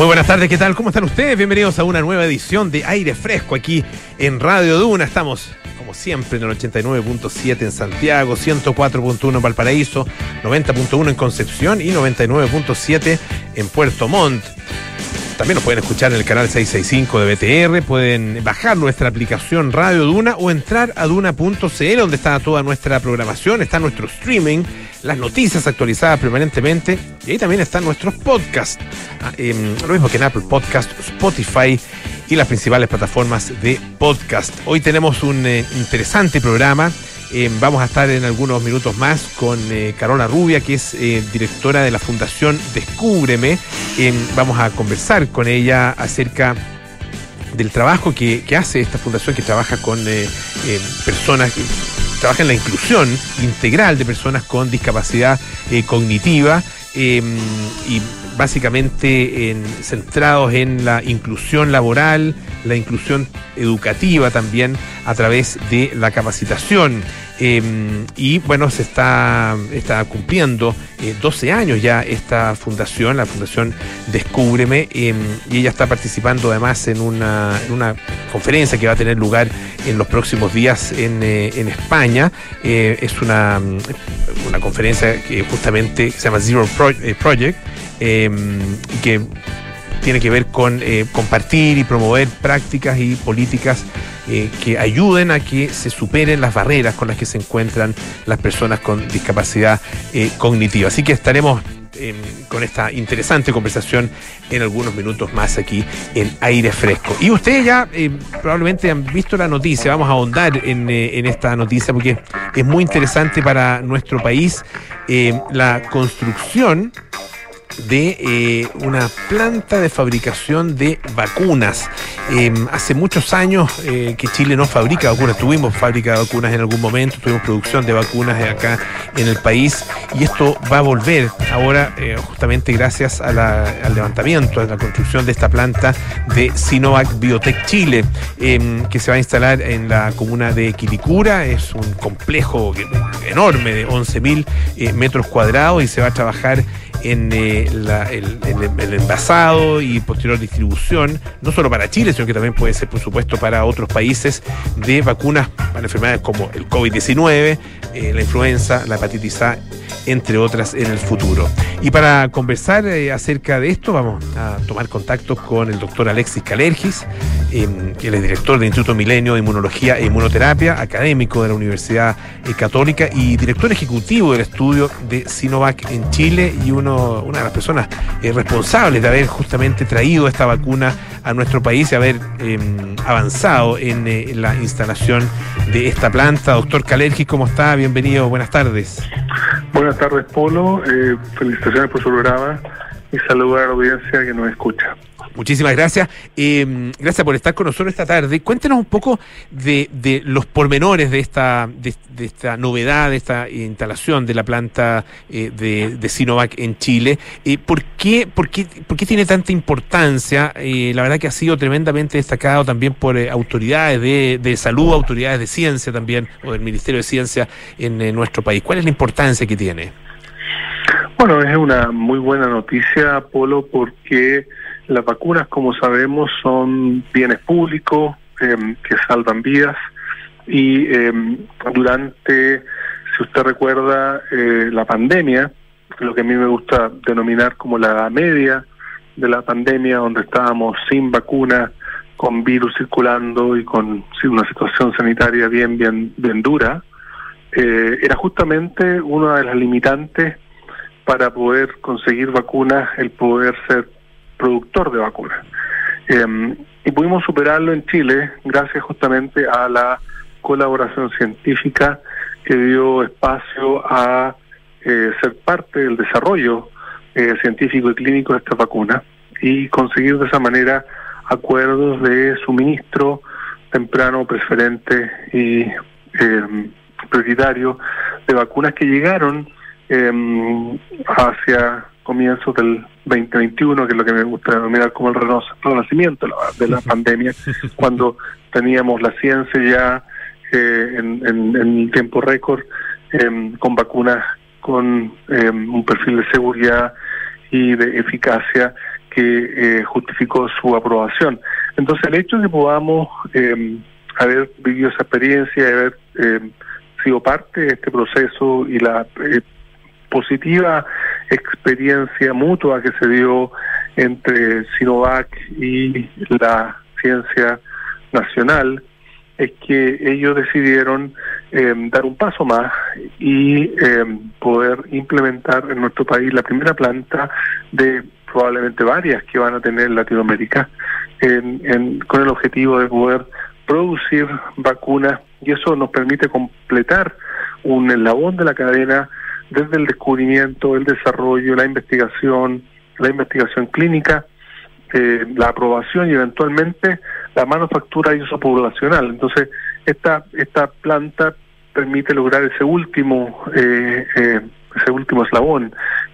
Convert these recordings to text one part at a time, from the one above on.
Muy buenas tardes, ¿qué tal? ¿Cómo están ustedes? Bienvenidos a una nueva edición de Aire Fresco aquí en Radio Duna. Estamos, como siempre, en el 89.7 en Santiago, 104.1 en Valparaíso, 90.1 en Concepción y 99.7 en Puerto Montt. También nos pueden escuchar en el canal 665 de BTR, pueden bajar nuestra aplicación Radio Duna o entrar a duna.cl donde está toda nuestra programación, está nuestro streaming, las noticias actualizadas permanentemente y ahí también están nuestros podcasts. Ah, em, lo mismo que en Apple Podcast, Spotify y las principales plataformas de podcast. Hoy tenemos un eh, interesante programa. Eh, vamos a estar en algunos minutos más con eh, Carola Rubia, que es eh, directora de la Fundación Descúbreme. vamos a conversar con ella acerca del trabajo que, hace esta fundación, que trabaja con personas, trabaja en la inclusión integral de personas con discapacidad cognitiva básicamente en, centrados en la inclusión laboral, la inclusión educativa también a través de la capacitación. Em, y bueno, se está, está cumpliendo 12 eh, años ya esta fundación, la Fundación Descúbreme, em, y ella está participando además en una, conferencia que va a tener lugar en los próximos días en, eh, España. Eh, es una, una conferencia que justamente se llama Zero Project, em, y que tiene que ver con eh, compartir y promover prácticas y políticas eh, que ayuden a que se superen las barreras con las que se encuentran las personas con discapacidad eh, cognitiva. Así que estaremos em, con esta interesante conversación en algunos minutos más aquí en aire fresco. Y ustedes ya probablemente han visto la noticia, vamos a ahondar en, esta noticia porque es muy interesante para nuestro país la construcción de eh, una planta de fabricación de vacunas. Em, hace muchos años eh, que Chile no fabrica vacunas, tuvimos fábrica de vacunas en algún momento, tuvimos producción de vacunas acá en el país y esto va a volver ahora eh, justamente gracias al levantamiento, a la construcción de esta planta de Sinovac Biotech Chile, em, que se va a instalar en la comuna de Quilicura, es un complejo enorme de 11.000 metros cuadrados y se va a trabajar en eh, el, envasado y posterior distribución, no solo para Chile, sino que también puede ser, por supuesto, para otros países de vacunas para enfermedades como el COVID-19, eh, la influenza, la hepatitis A, entre otras en el futuro. Y para conversar eh, acerca de esto, vamos a tomar contacto con el doctor Alexis Calergis, él es director del Instituto Milenio de Inmunología e Inmunoterapia, académico de la Universidad Católica y director ejecutivo del estudio de Sinovac en Chile y uno una de las personas eh, responsables de haber justamente traído esta vacuna a nuestro país y haber em, avanzado en, eh, la instalación de esta planta. Doctor Calergi, ¿cómo está? Bienvenido, buenas tardes. Buenas tardes, Polo. Eh, felicitaciones por su programa y saludar a la audiencia que nos escucha. Muchísimas gracias. Eh, gracias por estar con nosotros esta tarde. Cuéntenos un poco de, los pormenores de esta, de, esta novedad, de esta instalación de la planta eh, de, Sinovac en Chile. Eh, ¿por, qué, por, qué, ¿Por qué tiene tanta importancia? la verdad que ha sido tremendamente destacado también por autoridades de, salud, autoridades de ciencia también, o del Ministerio de Ciencia en nuestro país. ¿Cuál es la importancia que tiene? Bueno, es una muy buena noticia, Polo, porque las vacunas, como sabemos, son bienes públicos em, que salvan vidas. Y em, durante, si usted recuerda, eh, la pandemia, lo que a mí me gusta denominar como la media de la pandemia, donde estábamos sin vacuna, con virus circulando y con una situación sanitaria bien, bien, bien dura, eh, era justamente una de las limitantes para poder conseguir vacunas, el poder ser productor de vacunas. Em, y pudimos superarlo en Chile gracias justamente a la colaboración científica que dio espacio a eh, ser parte del desarrollo eh, científico y clínico de esta vacuna y conseguir de esa manera acuerdos de suministro temprano, preferente y eh, prioritario de vacunas que llegaron eh, hacia comienzos del 2021, que es lo que me gusta denominar como el renacimiento de la pandemia, cuando teníamos la ciencia ya eh, en, en, tiempo récord em, con vacunas con em, un perfil de seguridad y de eficacia que justificó su aprobación. Entonces, el hecho de que podamos haber vivido esa experiencia, haber sido parte de este proceso y la positiva experiencia mutua que se dio entre Sinovac y la ciencia nacional es que ellos decidieron eh, dar un paso más y eh, poder implementar en nuestro país la primera planta de probablemente varias que van a tener Latinoamérica con el objetivo de poder producir vacunas y eso nos permite completar un eslabón de la cadena desde el descubrimiento, el desarrollo, la investigación, la investigación clínica, eh, la aprobación y eventualmente la manufactura y uso poblacional. Entonces, esta, esta planta permite lograr ese último, eh, eh, ese último eslabón,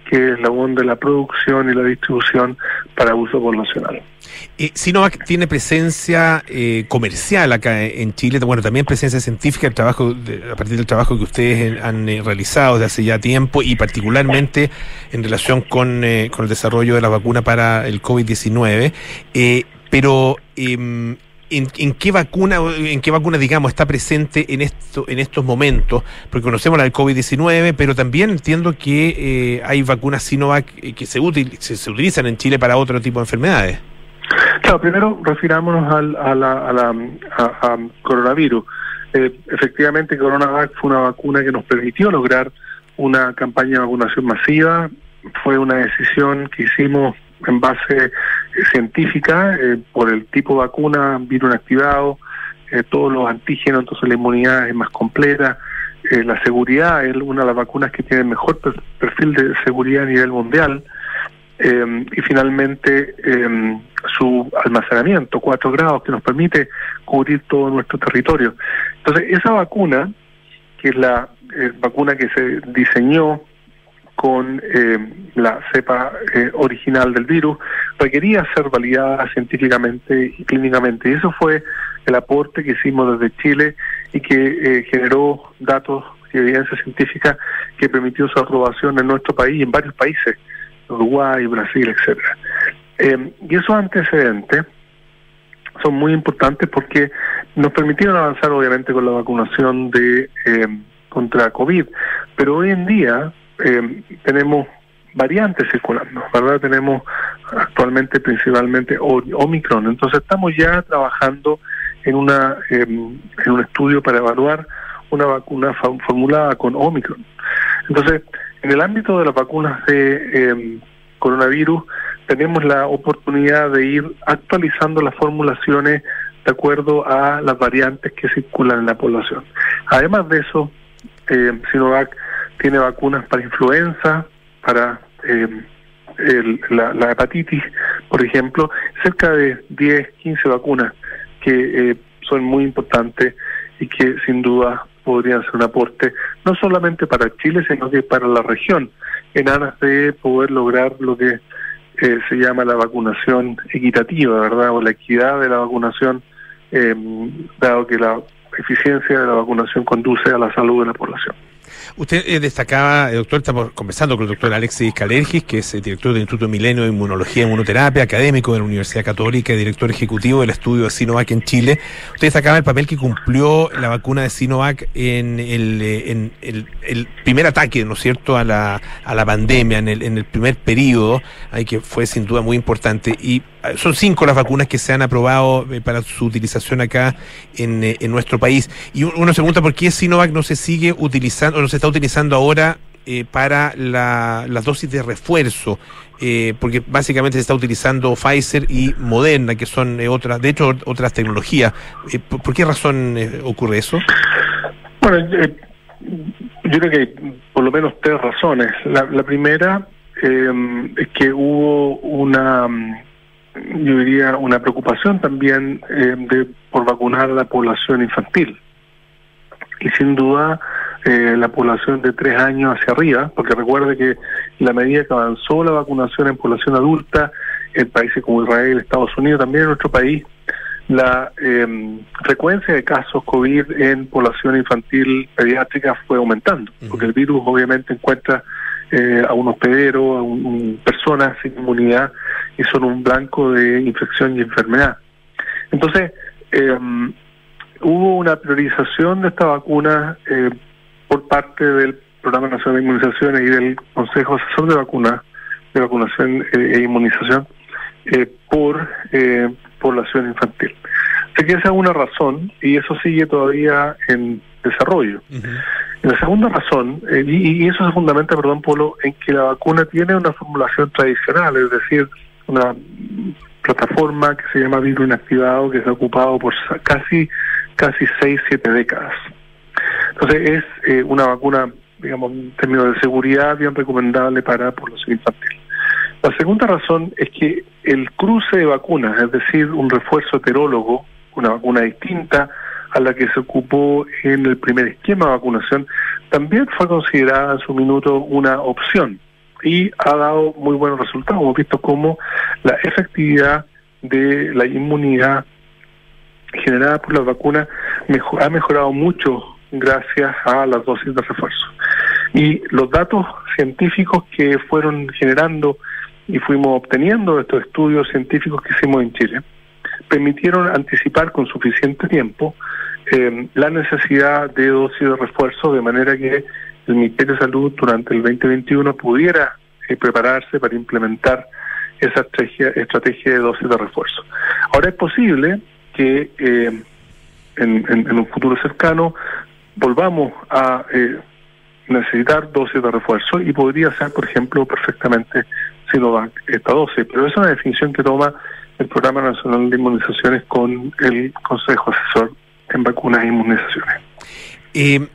que es el eslabón de la producción y la distribución para uso poblacional. Eh, Sinovac tiene presencia eh, comercial acá en Chile, bueno, también presencia científica el trabajo a partir del trabajo que ustedes han eh, realizado desde hace ya tiempo y particularmente en relación con, con el desarrollo de la vacuna para el COVID-19. pero en, qué vacuna, en qué vacuna, digamos, está presente en esto, en estos momentos, porque conocemos la del COVID-19, pero también entiendo que hay vacunas Sinovac que se, utilizan en Chile para otro tipo de enfermedades. Claro, primero refirámonos al, a, la, a, la, coronavirus. Eh, efectivamente, CoronaVac fue una vacuna que nos permitió lograr una campaña de vacunación masiva. Fue una decisión que hicimos en base científica eh, por el tipo de vacuna, virus inactivado, eh, todos los antígenos, entonces la inmunidad es más completa. la seguridad es una de las vacunas que tiene mejor perfil de seguridad a nivel mundial. Em, y finalmente em, su almacenamiento, 4 grados, que nos permite cubrir todo nuestro territorio. Entonces, esa vacuna, que es la eh, vacuna que se diseñó con em, la cepa eh, original del virus, requería ser validada científicamente y clínicamente. Y eso fue el aporte que hicimos desde Chile y que eh, generó datos y evidencia científica que permitió su aprobación en nuestro país y en varios países Uruguay, Brasil, etcétera. Eh, y esos antecedentes son muy importantes porque nos permitieron avanzar obviamente con la vacunación de eh, contra COVID, pero hoy en día eh, tenemos variantes circulando, ¿verdad? Tenemos actualmente principalmente Omicron, entonces estamos ya trabajando en una en un estudio para evaluar una vacuna formulada con Omicron. Entonces, en el ámbito de las vacunas de em, coronavirus, tenemos la oportunidad de ir actualizando las formulaciones de acuerdo a las variantes que circulan en la población. Además de eso, eh, Sinovac tiene vacunas para influenza, para em, la, hepatitis, por ejemplo, cerca de 10, 15 vacunas que eh, son muy importantes y que sin duda podrían ser un aporte no solamente para Chile, sino que para la región, en aras de poder lograr lo que eh, se llama la vacunación equitativa, ¿verdad? O la equidad de la vacunación, eh, dado que la eficiencia de la vacunación conduce a la salud de la población. Usted eh, destacaba, eh, doctor, estamos conversando con el doctor Alexis Calergis, que es el director del Instituto Milenio de Inmunología y Inmunoterapia, académico de la Universidad Católica y director ejecutivo del estudio de Sinovac en Chile. Usted destacaba el papel que cumplió la vacuna de Sinovac en el, eh, en el, primer ataque, ¿no es cierto?, a la, pandemia, en el, en el primer periodo, ahí que fue sin duda muy importante. Y son cinco las vacunas que se han aprobado para su utilización acá en, en nuestro país. Y uno se pregunta por qué Sinovac no se sigue utilizando, o no se está utilizando ahora eh, para la, las dosis de refuerzo, eh, porque básicamente se está utilizando Pfizer y Moderna, que son eh, otras, de hecho, otras tecnologías. ¿por, qué razón ocurre eso? Bueno, yo creo que hay por lo menos tres razones. La, la primera es que hubo una, yo diría, una preocupación también de por vacunar a la población infantil. Y sin duda eh, la población de tres años hacia arriba, porque recuerde que la medida que avanzó la vacunación en población adulta, en países como Israel, Estados Unidos, también en nuestro país, la em, frecuencia de casos COVID en población infantil pediátrica fue aumentando, porque el virus obviamente encuentra eh, a un hospedero, a un, personas sin inmunidad, y son un blanco de infección y enfermedad. Entonces, eh, hubo una priorización de esta vacuna eh, por parte del Programa Nacional de Inmunizaciones y del Consejo Asesor de Vacunas, de Vacunación eh, e Inmunización, eh, por población infantil. Así que esa es una razón y eso sigue todavía en desarrollo. La segunda razón, y, y, eso se fundamenta, perdón, Polo, en que la vacuna tiene una formulación tradicional, es decir, una plataforma que se llama virus inactivado que se ha ocupado por casi casi 6, 7 décadas. Entonces es eh, una vacuna, digamos, en términos de seguridad bien recomendable para población infantil. La segunda razón es que el cruce de vacunas, es decir, un refuerzo heterólogo, una vacuna distinta a la que se ocupó en el primer esquema de vacunación, también fue considerada en su minuto una opción y ha dado muy buenos resultados. Hemos visto cómo la efectividad de la inmunidad generada por la vacuna ha mejorado mucho gracias a las dosis de refuerzo. Y los datos científicos que fueron generando y fuimos obteniendo estos estudios científicos que hicimos en Chile permitieron anticipar con suficiente tiempo eh, la necesidad de dosis de refuerzo de manera que el Ministerio de Salud durante el 2021 pudiera eh, prepararse para implementar esa estrategia, estrategia de dosis de refuerzo. Ahora es posible que eh, en, un futuro cercano volvamos a eh, necesitar dosis de refuerzo y podría ser, por ejemplo, perfectamente Sinovac esta dosis, pero es una definición que toma el Programa Nacional de Inmunizaciones con el Consejo Asesor en Vacunas e Inmunizaciones. Eh,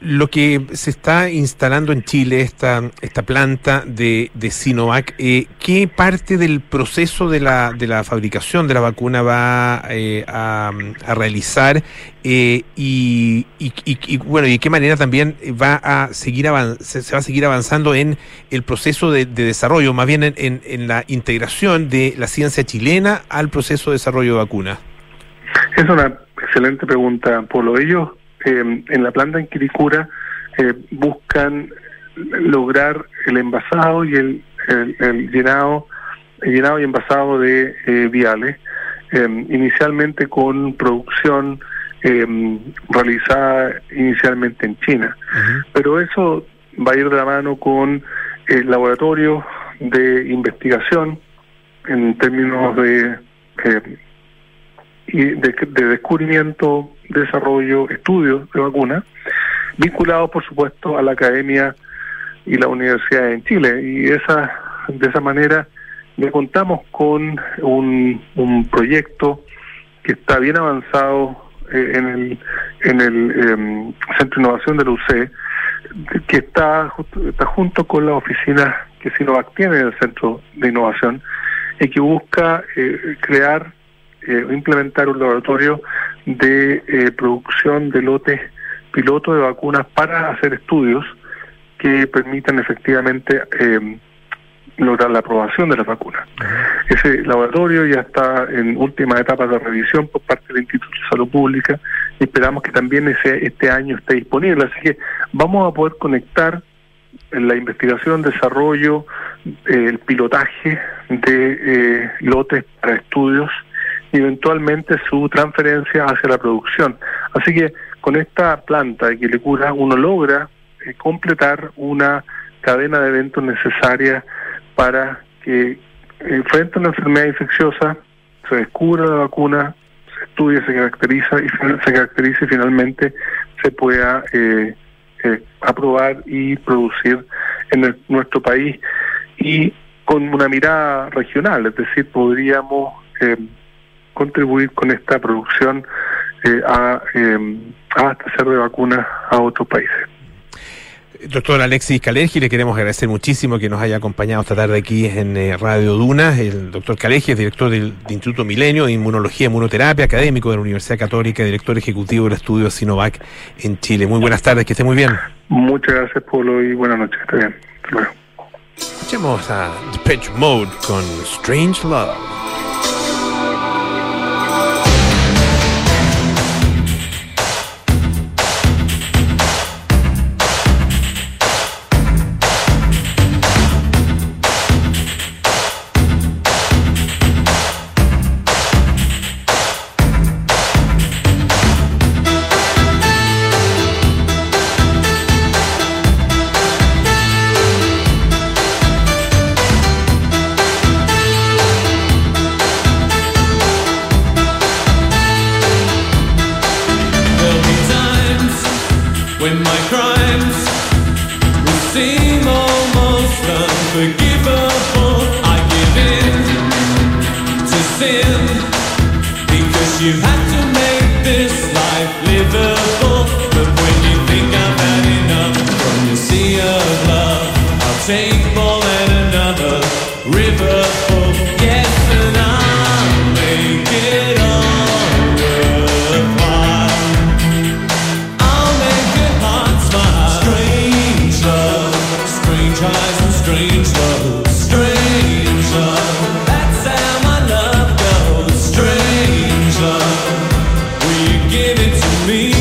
lo que se está instalando en Chile, esta, esta planta de, de Sinovac, eh, ¿qué parte del proceso de la, de la fabricación de la vacuna va eh, a, realizar? Eh, y, y, bueno, y de qué manera también va a seguir se, va a seguir avanzando en el proceso de, desarrollo, más bien en, en, en, la integración de la ciencia chilena al proceso de desarrollo de vacunas? Es una excelente pregunta, Polo. Ellos eh, en la planta en Quiricura eh, buscan lograr el envasado y el, el, llenado llenado y envasado de eh, viales, inicialmente con producción realizada inicialmente en China. Pero eso va a ir de la mano con el laboratorio de investigación en términos de, de, de descubrimiento desarrollo, estudios de vacunas, vinculados por supuesto a la academia y la universidad en Chile. Y esa, de esa manera contamos con un, proyecto que está bien avanzado eh, en el, en el em, Centro de Innovación de la UC, que está, está junto con la oficina que Sinovac tiene en el Centro de Innovación y que busca eh, crear eh, implementar un laboratorio de eh, producción de lotes piloto de vacunas para hacer estudios que permitan efectivamente eh, lograr la aprobación de la vacuna. Ese laboratorio ya está en última etapa de revisión por parte del Instituto de Salud Pública y esperamos que también ese, este año esté disponible. Así que vamos a poder conectar la investigación, desarrollo, el pilotaje de eh, lotes para estudios y eventualmente su transferencia hacia la producción. Así que con esta planta de Quilicura uno logra eh, completar una cadena de eventos necesaria para que eh, frente a una enfermedad infecciosa se descubra la vacuna, se estudie, se caracteriza y se caracterice y finalmente se pueda eh, aprobar y producir en nuestro país y con una mirada regional, es decir, podríamos contribuir con esta producción eh, a, eh, a hacer de vacunas a otros países. Doctor Alexis Calergi, le queremos agradecer muchísimo que nos haya acompañado esta tarde aquí en eh, Radio Duna. El doctor Calergi es director del, Instituto Milenio de Inmunología y Inmunoterapia, académico de la Universidad Católica, director ejecutivo del estudio Sinovac en Chile. Muy buenas tardes, que esté muy bien. Muchas gracias, Polo, y buenas noches. Está bien. Escuchemos a Depeche Mode con Strange Love. give it to me.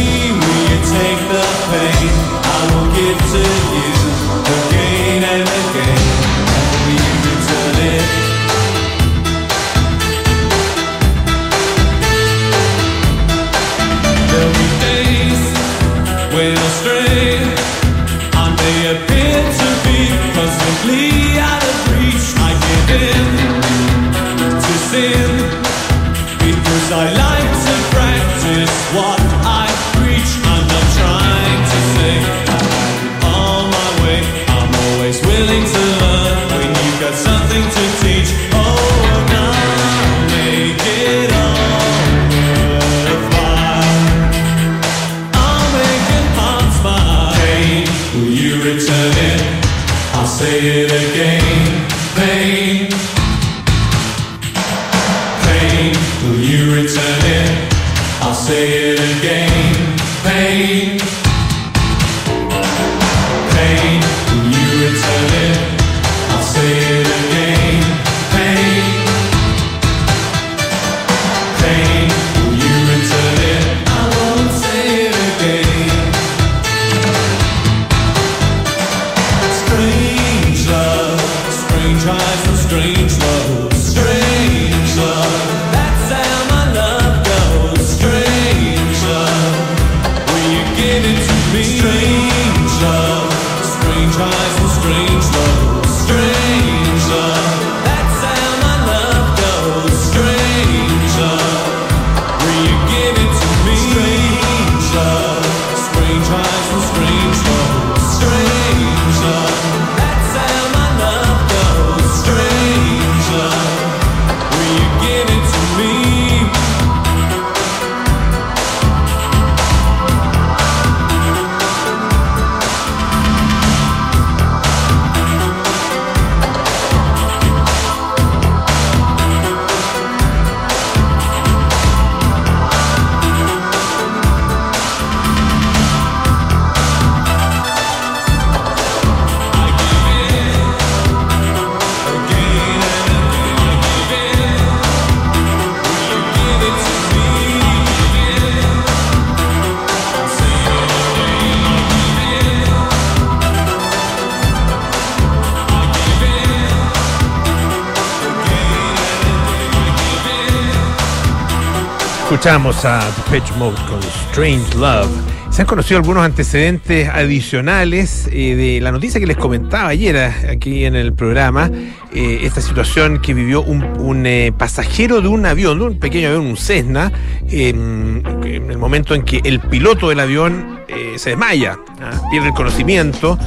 Escuchamos a Depeche Mode con Strange Love. Se han conocido algunos antecedentes adicionales eh, de la noticia que les comentaba ayer eh, aquí en el programa. Eh, esta situación que vivió un, pasajero de un avión, de un pequeño avión, un Cessna, en el momento en que el piloto del avión se desmaya, ¿ah? pierde el conocimiento,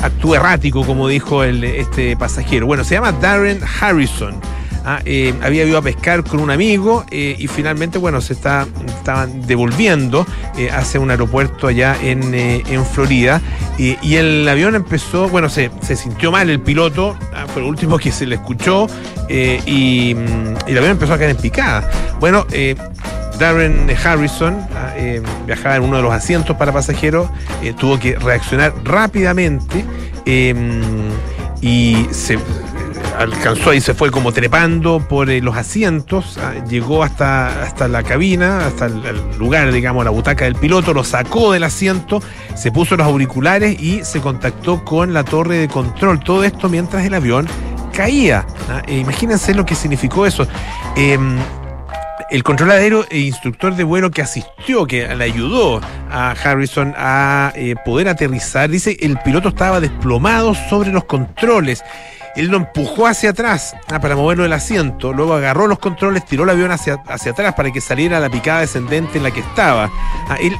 actúa errático, como dijo este pasajero. Bueno, se llama Darren Harrison. Ah, eh, había ido a pescar con un amigo eh, y finalmente, bueno, se está, estaban devolviendo eh, hacia un aeropuerto allá en, Florida y el avión empezó, bueno, se, sintió mal el piloto, ah, fue lo último que se le escuchó y, el avión empezó a caer en picada. Bueno, Darren Harrison ah, viajaba en uno de los asientos para pasajeros, tuvo que reaccionar rápidamente y se alcanzó y se fue como trepando por eh, los asientos, ah, llegó hasta, hasta la cabina, hasta el, lugar, digamos, la butaca del piloto, lo sacó del asiento, se puso los auriculares y se contactó con la torre de control. Todo esto mientras el avión caía. Ah, e imagínense lo que significó eso. Em, el controlador aéreo e instructor de vuelo que asistió, que le ayudó a Harrison a eh, poder aterrizar, dice el piloto estaba desplomado sobre los controles él lo empujó hacia atrás ah, para moverlo del asiento, luego agarró los controles, tiró el avión hacia, hacia atrás para que saliera la picada descendente en la que estaba. Ah, él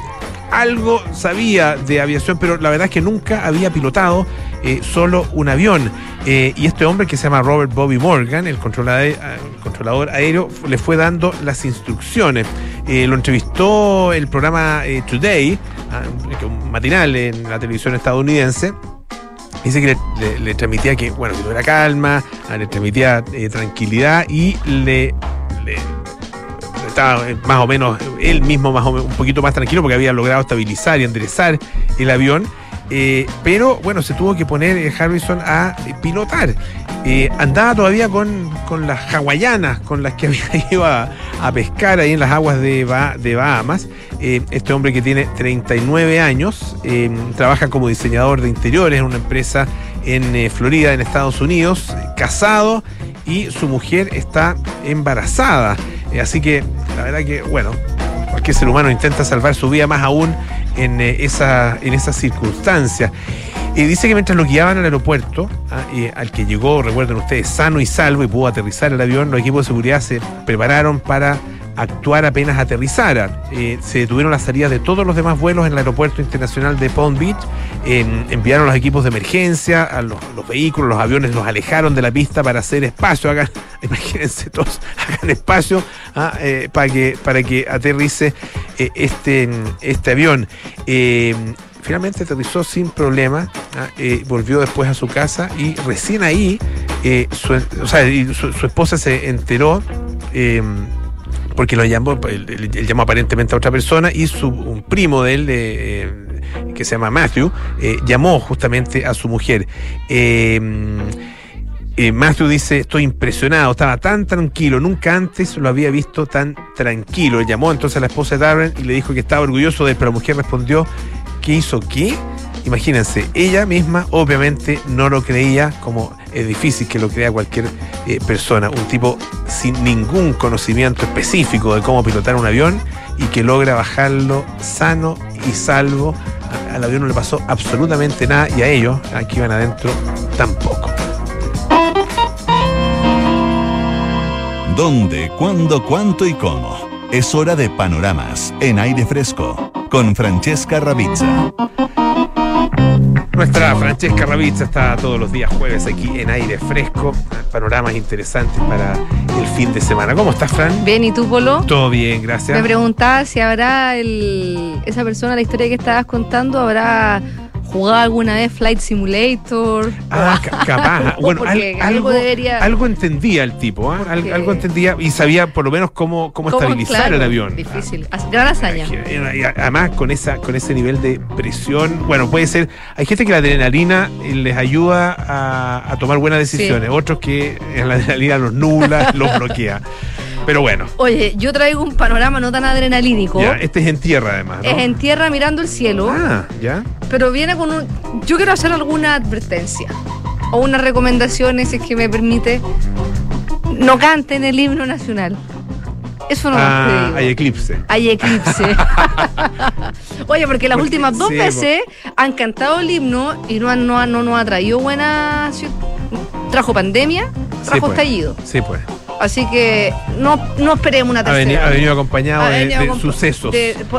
algo sabía de aviación, pero la verdad es que nunca había pilotado eh, solo un avión. Eh, y este hombre que se llama Robert Bobby Morgan, el controlador, ah, controlador aéreo, le fue dando las instrucciones. Eh, lo entrevistó el programa Today, un matinal en la televisión estadounidense Dice que le, transmitía que, bueno, que tuviera calma, ah, le transmitía eh, tranquilidad y le, estaba eh, más o menos, él mismo más o menos, un poquito más tranquilo porque había logrado estabilizar y enderezar el avión. Eh, pero bueno, se tuvo que poner Harrison a pilotar. andaba todavía con, las hawaianas con las que había ido a, pescar ahí en las aguas de, de Bahamas. este hombre que tiene 39 años, trabaja como diseñador de interiores en una empresa en eh, Florida, en Estados Unidos, casado y su mujer está embarazada. Eh, así que la verdad que, bueno, cualquier ser humano intenta salvar su vida más aún en, eh, esa, en esas circunstancias. Y dice que mientras lo guiaban al aeropuerto, ah, al que llegó, recuerden ustedes, sano y salvo y pudo aterrizar el avión, los equipos de seguridad se prepararon para actuar apenas aterrizara. Eh, se detuvieron las salidas de todos los demás vuelos en el aeropuerto internacional de Palm Beach. enviaron los equipos de emergencia, a los, vehículos, los aviones los alejaron de la pista para hacer espacio. Hagan, imagínense todos, hagan espacio ah, eh, para, que, para que aterrice eh, este, este avión. finalmente aterrizó sin problema, ah, volvió después a su casa y recién ahí su, su, esposa se enteró porque lo llamó, él, llamó aparentemente a otra persona y su, un primo de él, eh, que se llama Matthew, eh, llamó justamente a su mujer. Eh, Matthew dice, estoy impresionado, estaba tan tranquilo, nunca antes lo había visto tan tranquilo. llamó entonces a la esposa de Darren y le dijo que estaba orgulloso de él, pero la mujer respondió, ¿qué hizo qué? Imagínense, ella misma obviamente no lo creía, como es difícil que lo crea cualquier eh, persona, un tipo sin ningún conocimiento específico de cómo pilotar un avión y que logra bajarlo sano y salvo. Al avión no le pasó absolutamente nada y a ellos, aquí van adentro, tampoco. ¿Dónde, cuándo, cuánto y cómo? Es hora de panoramas en aire fresco con Francesca Ravizza. Nuestra Francesca Ravizza está todos los días jueves aquí en aire fresco, panoramas interesantes para el fin de semana. ¿Cómo estás, Fran? Bien, ¿y tú, Polo? Todo bien, gracias. Me preguntaba si habrá el, esa persona, la historia que estabas contando, habrá jugado alguna vez Flight Simulator. Ah, capaz. bueno, algo, debería... algo, entendía el tipo, ¿eh? algo entendía y sabía por lo menos cómo, cómo, estabilizar el avión. Difícil, gran hazaña. además, con, esa, con ese nivel de presión, bueno, puede ser. Hay gente que la adrenalina les ayuda a, tomar buenas decisiones, otros que la adrenalina los nubla, los bloquea. Pero bueno. Oye, yo traigo un panorama no tan adrenalínico. Ya, este es en tierra además. Es en tierra mirando el cielo. Ah, ya. Pero viene con un. Yo quiero hacer alguna advertencia o una recomendación, si es que me permite. No canten el himno nacional. Eso no ah, Hay eclipse. Hay eclipse. Oye, porque las últimas dos veces han cantado el himno y no, no, no nos ha traído buena. Trajo pandemia, trajo pues. estallido. Sí, pues. Así que no, no esperemos una tercera. Ha venido, acompañado de, sucesos.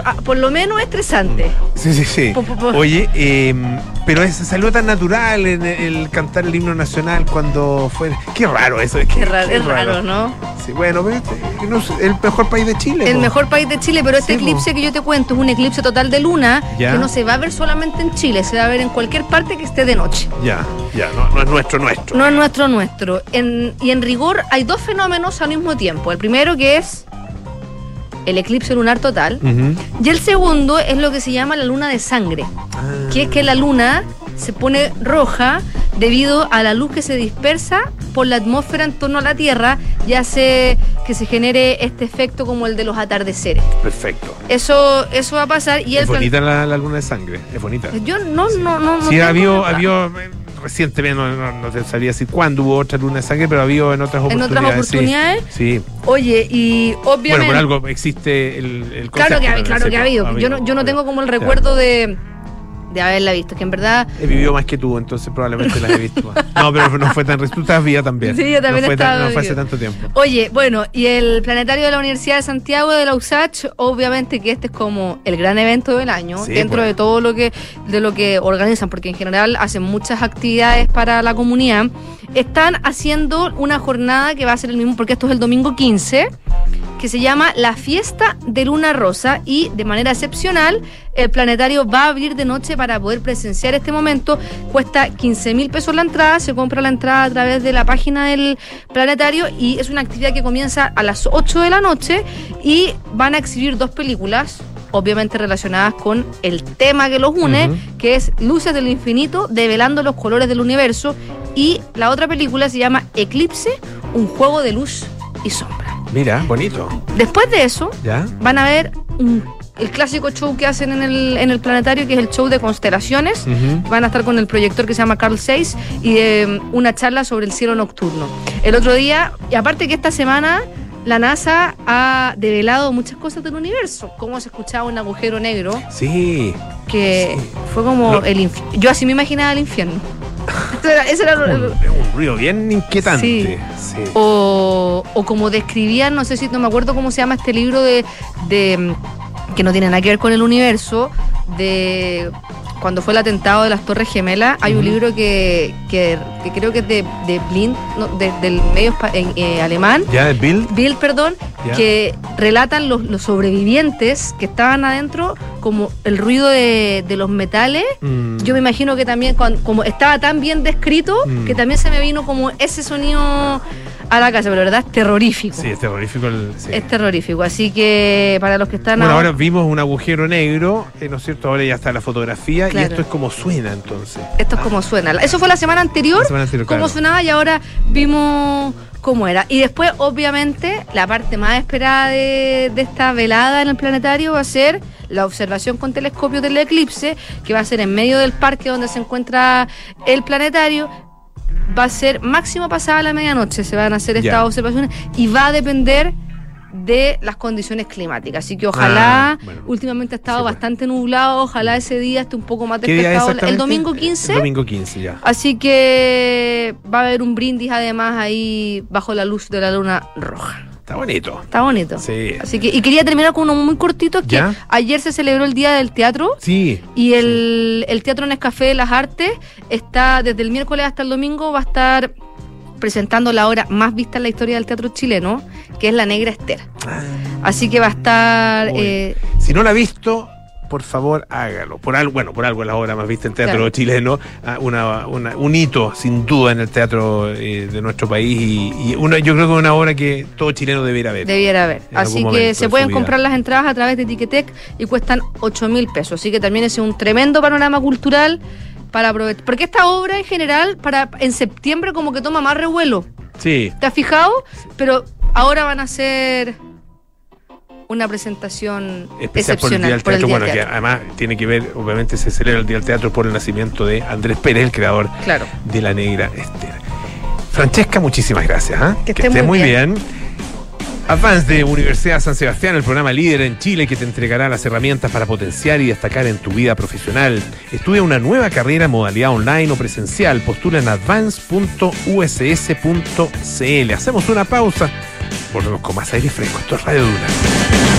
Ah, por, lo menos estresante. Sí, sí, sí. Oye, em, pero es, salió tan natural en el, cantar el himno nacional cuando fue. Qué raro eso. Es, qué, raro, es raro, ¿no? Sí, bueno, el mejor país de Chile. El mejor país de Chile, pero este eclipse que yo te cuento es un eclipse total de luna que no se va a ver solamente en Chile, se va a ver en cualquier parte que esté de noche. Ya, ya, no, no es nuestro, nuestro. No es nuestro, nuestro. En, y en rigor hay dos fenómenos menos al mismo tiempo. El primero que es el eclipse lunar total y el segundo es lo que se llama la luna de sangre, ah. que es que la luna se pone roja debido a la luz que se dispersa por la atmósfera en torno a la Tierra y hace que se genere este efecto como el de los atardeceres. Perfecto. Eso, eso va a pasar. Y es bonita la, luna de sangre, es bonita. Yo no, no, no. Sí, había, había recientemente, no, no, no, sabría decir cuándo hubo otra luna de sangre, pero ha habido en otras oportunidades. ¿En otras oportunidades? Sí. Oye, y obviamente. Bueno, por algo existe el, el Claro que, ha, claro que ha habido. Yo no, yo no tengo como el recuerdo de de haberla visto, que en verdad... He vivido más que tú, entonces probablemente la he visto. no, pero no fue tan... Tú estabas viva también. Sí, yo también no fue, no fue hace tanto tiempo. Oye, bueno, y el planetario de la Universidad de Santiago de la USACH, obviamente que este es como el gran evento del año, dentro pues. de todo lo que, de lo que organizan, porque en general hacen muchas actividades para la comunidad. Están haciendo una jornada que va a ser el mismo, porque esto es el domingo 15 que se llama La Fiesta de Luna Rosa y de manera excepcional el planetario va a abrir de noche para poder presenciar este momento. Cuesta 15 mil pesos la entrada, se compra la entrada a través de la página del planetario y es una actividad que comienza a las 8 de la noche y van a exhibir dos películas obviamente relacionadas con el tema que los une, que es Luces del Infinito, develando los colores del universo, y la otra película se llama Eclipse, un juego de luz y sombra. Mira, bonito. Después de eso, ¿Ya? van a ver un- el clásico show que hacen en el, en el planetario, que es el show de constelaciones. Van a estar con el proyector que se llama Carl Zeiss y eh, una charla sobre el cielo nocturno. El otro día, y aparte que esta semana la NASA ha develado muchas cosas del universo, cómo se escuchaba un agujero negro, Sí. que Sí. fue como Lo- el infierno. Yo así me imaginaba el infierno. Era- ese era Un, un ruido bien inquietante. Sí. Sí. o, o como describían, no sé si no me acuerdo cómo se llama este libro de, de que no tiene nada que ver con el universo, de cuando fue el atentado de las Torres Gemelas, hay un libro que, que, que creo que es de, de Blind, no, de- del medio eh, alemán, ¿Ya, Bill? Bill, perdón, Ya. que relatan los, los sobrevivientes que estaban adentro, como el ruido de, de los metales. Mm. Yo me imagino que también, como estaba tan bien descrito, Mm. que también se me vino como ese sonido a la casa, pero la verdad es terrorífico. Sí, es terrorífico. El, sí. Es terrorífico. Así que para los que están Bueno, ahora- ahora vimos un agujero negro, eh, ¿no es cierto? Ahora ya está la fotografía y Claro. esto es como suena entonces. Esto es como suena. Eso fue la semana anterior, La semana anterior, cómo claro. sonaba y ahora vimos cómo era. Y después, obviamente, la parte más esperada de, de esta velada en el planetario va a ser la observación con telescopio del eclipse, que va a ser en medio del parque donde se encuentra el planetario. Va a ser máximo pasada la medianoche, se van a hacer estas observaciones y va a depender de las condiciones climáticas. Así que ojalá, Ah, bueno. últimamente ha estado Sí, bastante nublado, ojalá ese día esté un poco más ¿Qué día despejado. El domingo 15. El domingo 15, ya. Así que va a haber un brindis además ahí bajo la luz de la luna roja. Está bonito. Está bonito. Sí. Así que, y quería terminar con uno muy cortito, que ¿Ya? ayer se celebró el Día del Teatro. Sí. Y el, el Teatro Nescafé de las Artes está desde el miércoles hasta el domingo, va a estar presentando la obra más vista en la historia del teatro chileno, que es La Negra Esther. Así que va a estar... Eh, Si no la ha visto, por favor, hágalo. Por algo, bueno, por algo es la obra más vista en teatro Claro. chileno, ah, una, una- un hito sin duda en el teatro eh, de nuestro país y, y una, yo creo que es una obra que todo chileno debiera ver. Debiera haber. En Así que se de pueden comprar las entradas a través de Ticketek y cuestan 8 mil pesos. Así que también es un tremendo panorama cultural para aprovechar. Porque esta obra en general, para en septiembre como que toma más revuelo. Sí. ¿Te has fijado? Pero ahora van a hacer una presentación Especial por el excepcional Día del el Teatro, Día bueno, que Teatro. además tiene que ver, obviamente se celebra el Día del Teatro por el nacimiento de Andrés Pérez, el creador Claro. de La Negra Esther. Francesca, muchísimas gracias. ¿ah? Que esté muy muy bien. bien. Advance de Universidad San Sebastián, el programa líder en Chile que te entregará las herramientas para potenciar y destacar en tu vida profesional. Estudia una nueva carrera en modalidad online o presencial. Postula en advance.uss.cl. Hacemos una pausa. Volvemos con más aire fresco. Esto es Radio Duna.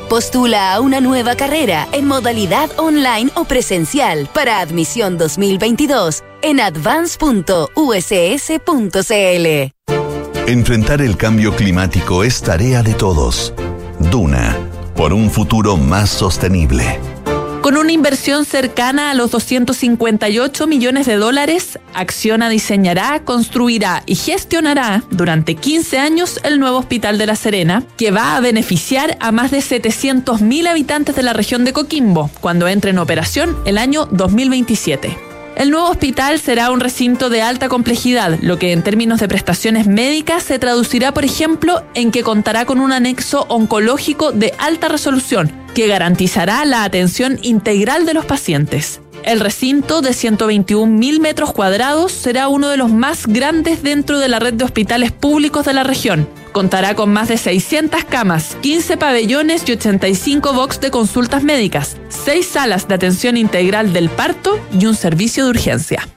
Postula a una nueva carrera en modalidad online o presencial para admisión 2022 en advance.uss.cl. Enfrentar el cambio climático es tarea de todos. Duna, por un futuro más sostenible. Con una inversión cercana a los 258 millones de dólares, Acciona diseñará, construirá y gestionará durante 15 años el nuevo Hospital de La Serena, que va a beneficiar a más de 700.000 habitantes de la región de Coquimbo cuando entre en operación el año 2027. El nuevo hospital será un recinto de alta complejidad, lo que en términos de prestaciones médicas se traducirá, por ejemplo, en que contará con un anexo oncológico de alta resolución, que garantizará la atención integral de los pacientes. El recinto de 121.000 metros cuadrados será uno de los más grandes dentro de la red de hospitales públicos de la región, Contará con más de 600 camas, 15 pabellones y 85 box de consultas médicas, 6 salas de atención integral del parto y un servicio de urgencia.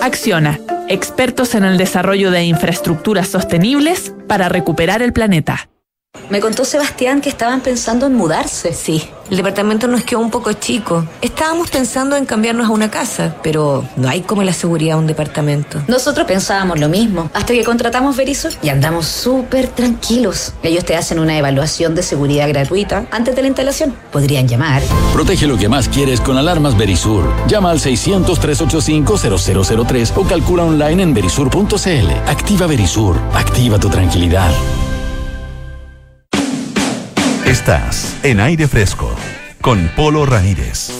Acciona, expertos en el desarrollo de infraestructuras sostenibles para recuperar el planeta. Me contó Sebastián que estaban pensando en mudarse. Sí, el departamento nos quedó un poco chico. Estábamos pensando en cambiarnos a una casa, pero no hay como la seguridad de un departamento. Nosotros pensábamos lo mismo, hasta que contratamos Verisur y andamos súper tranquilos. Ellos te hacen una evaluación de seguridad gratuita antes de la instalación. Podrían llamar. Protege lo que más quieres con alarmas Verisur. Llama al 600-385-0003 o calcula online en verisur.cl. Activa Verisur. Activa tu tranquilidad. Estás en aire fresco con Polo Ramírez.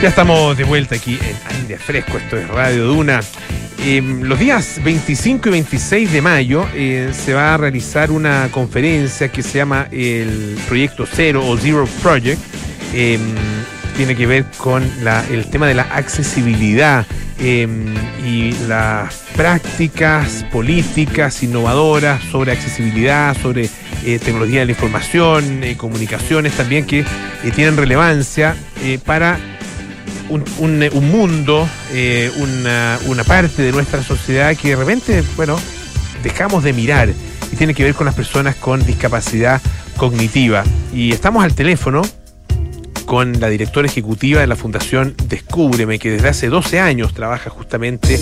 Ya estamos de vuelta aquí en aire fresco, esto es Radio Duna. Eh, los días 25 y 26 de mayo eh, se va a realizar una conferencia que se llama el Proyecto Cero o Zero Project. Eh, tiene que ver con la, el tema de la accesibilidad y las prácticas políticas innovadoras sobre accesibilidad, sobre eh, tecnología de la información, eh, comunicaciones también que eh, tienen relevancia para un, mundo, una, una, parte de nuestra sociedad que de repente, bueno, dejamos de mirar y tiene que ver con las personas con discapacidad cognitiva. Y estamos al teléfono con la directora ejecutiva de la Fundación Descúbreme, que desde hace 12 años trabaja justamente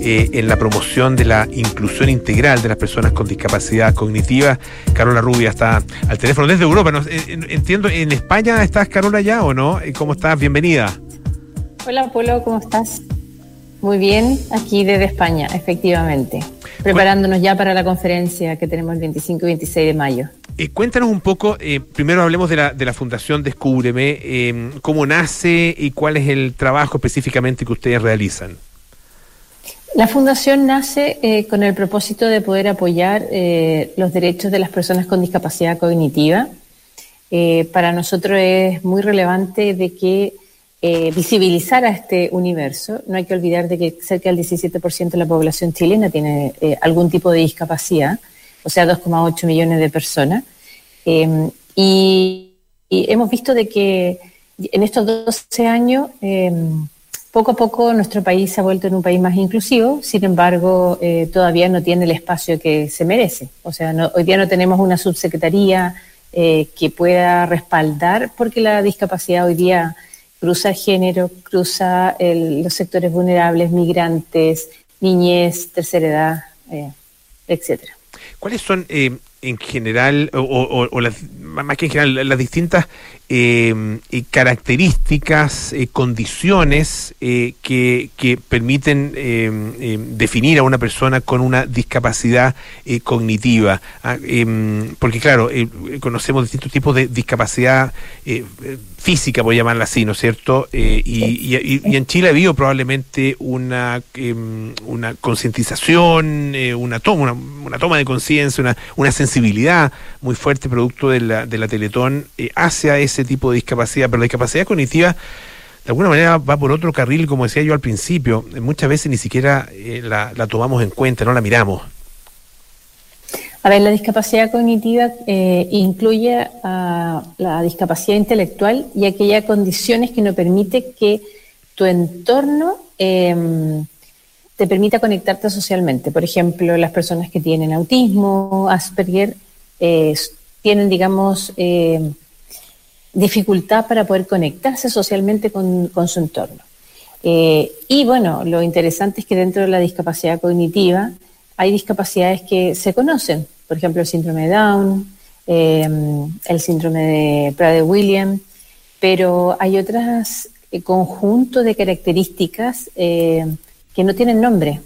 eh, en la promoción de la inclusión integral de las personas con discapacidad cognitiva. Carola Rubia está al teléfono desde Europa. Eh, entiendo, ¿en España estás, Carola, ya o no? Eh, ¿Cómo estás? Bienvenida. Hola, Polo, ¿cómo estás? Muy bien, aquí desde España, efectivamente. Preparándonos ya para la conferencia que tenemos el 25 y 26 de mayo. cuéntanos un poco, primero hablemos de la, de la Fundación Descúbreme, cómo nace y cuál es el trabajo específicamente que ustedes realizan. La fundación nace eh, con el propósito de poder apoyar eh, los derechos de las personas con discapacidad cognitiva. Eh, para nosotros es muy relevante de que visibilizar a este universo. No hay que olvidar de que cerca del 17% de la población chilena tiene algún tipo de discapacidad, o sea, 2,8 millones de personas. Em, y, hemos visto de que en estos 12 años em, poco a poco nuestro país se ha vuelto en un país más inclusivo, sin embargo, eh, todavía no tiene el espacio que se merece. O sea, hoy día no tenemos una subsecretaría eh, que pueda respaldar, porque la discapacidad hoy día cruza género, cruza los sectores vulnerables, migrantes, niñez, tercera edad, eh, etcétera. ¿Cuáles son en general, o, más que en general, las distintas eh, características, eh, condiciones eh, que, que, permiten definir a una persona con una discapacidad cognitiva. Ah, em, porque claro, conocemos distintos tipos de discapacidad física, por llamarla así, ¿no es cierto? Y, en Chile ha habido probablemente una, em, una concientización, una, toma, una, toma de conciencia, una, una sensibilidad muy fuerte producto de la, de la Teletón hacia ese tipo de discapacidad, pero la discapacidad cognitiva de alguna manera va por otro carril, como decía yo al principio, muchas veces ni siquiera eh, la, tomamos en cuenta, no la miramos. A ver, la discapacidad cognitiva eh, incluye a la discapacidad intelectual y aquellas condiciones que no permite que tu entorno em, te permita conectarte socialmente. Por ejemplo, las personas que tienen autismo, Asperger, eh, tienen, digamos, em, dificultad para poder conectarse socialmente con, su entorno. Eh, y bueno, lo interesante es que dentro de la discapacidad cognitiva hay discapacidades que se conocen, por ejemplo, el síndrome de Down, em, el síndrome de Prader-Williams, pero hay otros eh, conjuntos de características eh, que no tienen nombre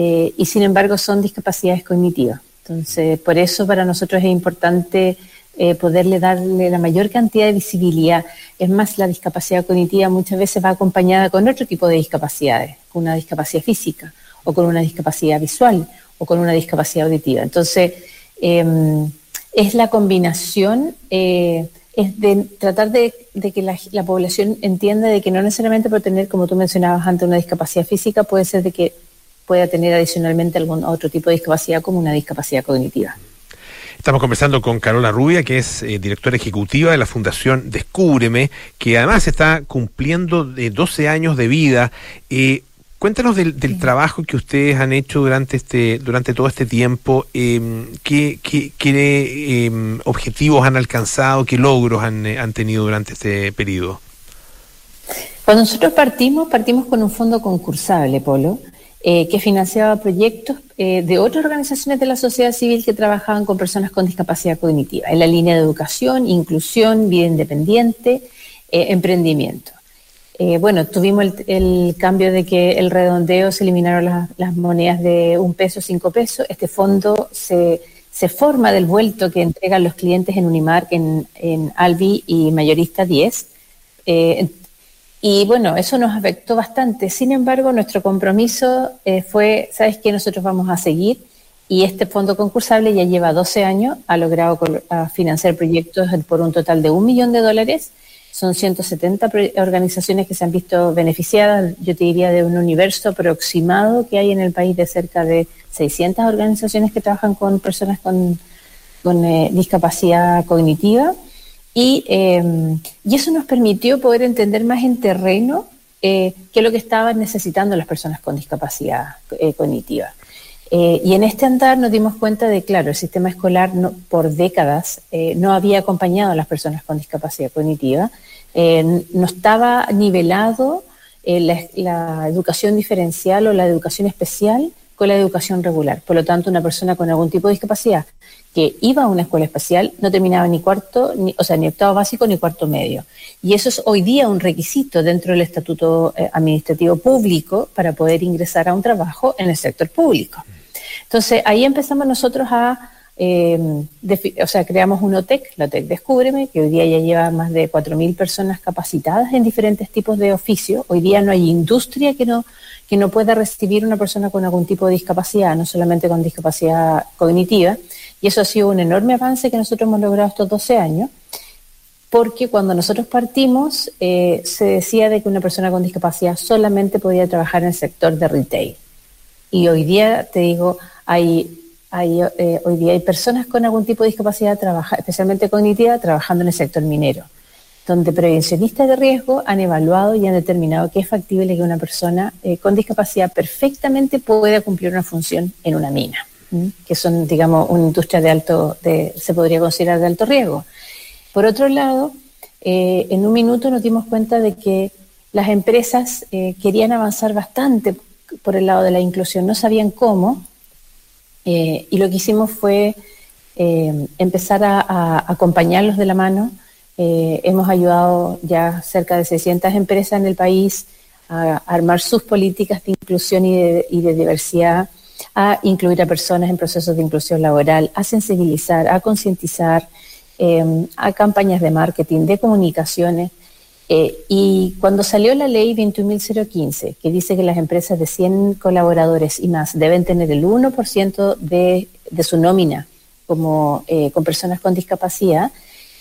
y sin embargo son discapacidades cognitivas. Entonces, por eso para nosotros es importante eh, poderle darle la mayor cantidad de visibilidad. Es más, la discapacidad cognitiva muchas veces va acompañada con otro tipo de discapacidades, con una discapacidad física o con una discapacidad visual o con una discapacidad auditiva. Entonces, em, es la combinación, eh, es de tratar de, que la, la, población entienda de que no necesariamente por tener, como tú mencionabas antes, una discapacidad física, puede ser de que pueda tener adicionalmente algún otro tipo de discapacidad como una discapacidad cognitiva. Estamos conversando con Carola Rubia, que es eh, directora ejecutiva de la Fundación Descúbreme, que además está cumpliendo de 12 años de vida. Eh, cuéntanos del, trabajo que ustedes han hecho durante este durante todo este tiempo. Eh, ¿Qué, qué, em, objetivos han alcanzado? ¿Qué logros han, eh, han tenido durante este periodo? Cuando nosotros partimos, partimos con un fondo concursable, Polo, eh, que financiaba proyectos eh, de otras organizaciones de la sociedad civil que trabajaban con personas con discapacidad cognitiva, en la línea de educación, inclusión, vida independiente, eh, emprendimiento. bueno, tuvimos el, cambio de que el redondeo se eliminaron las, monedas de un peso, cinco pesos. Este fondo se, se, forma del vuelto que entregan los clientes en Unimark, en, Albi y Mayorista 10. Y bueno, eso nos afectó bastante. Sin embargo, nuestro compromiso eh, fue, ¿sabes qué? Nosotros vamos a seguir y este fondo concursable ya lleva 12 años, ha logrado financiar proyectos por un total de un millón de dólares. Son 170 organizaciones que se han visto beneficiadas, yo te diría de un universo aproximado que hay en el país de cerca de 600 organizaciones que trabajan con personas con, eh, discapacidad cognitiva. Em, y, eso nos permitió poder entender más en terreno eh, qué es lo que estaban necesitando las personas con discapacidad eh, cognitiva. Eh, y en este andar nos dimos cuenta de, claro, el sistema escolar por décadas no había acompañado a las personas con discapacidad cognitiva, no estaba nivelado la, la, educación diferencial o la educación especial con la educación regular. Por lo tanto, una persona con algún tipo de discapacidad que iba a una escuela especial no terminaba ni cuarto, ni, o sea, ni octavo básico ni cuarto medio. Y eso es hoy día un requisito dentro del estatuto eh, administrativo público para poder ingresar a un trabajo en el sector público. Entonces, ahí empezamos nosotros a, eh, o sea, creamos un OTEC, la OTEC Descúbreme, que hoy día ya lleva más de 4.000 personas capacitadas en diferentes tipos de oficios. Hoy día no hay industria que no, que no pueda recibir una persona con algún tipo de discapacidad, no solamente con discapacidad cognitiva. Y eso ha sido un enorme avance que nosotros hemos logrado estos 12 años, porque cuando nosotros partimos eh, se decía de que una persona con discapacidad solamente podía trabajar en el sector de retail. Y hoy día, te digo, hay, eh, hoy día hay personas con algún tipo de discapacidad, trabaja, especialmente cognitiva, trabajando en el sector minero, donde prevencionistas de riesgo han evaluado y han determinado que es factible que una persona eh, con discapacidad perfectamente pueda cumplir una función en una mina que son, digamos, una industria de alto, de, se podría considerar de alto riesgo. Por otro lado, eh, en un minuto nos dimos cuenta de que las empresas eh, querían avanzar bastante por el lado de la inclusión, no sabían cómo, eh, y lo que hicimos fue empezar a, acompañarlos de la mano. hemos ayudado ya cerca de 600 empresas en el país a armar sus políticas de inclusión y de, y de diversidad a incluir a personas en procesos de inclusión laboral, a sensibilizar, a concientizar, em, a campañas de marketing, de comunicaciones. Eh, y cuando salió la ley 21.015, que dice que las empresas de 100 colaboradores y más deben tener el 1% de, de, su nómina como eh, con personas con discapacidad,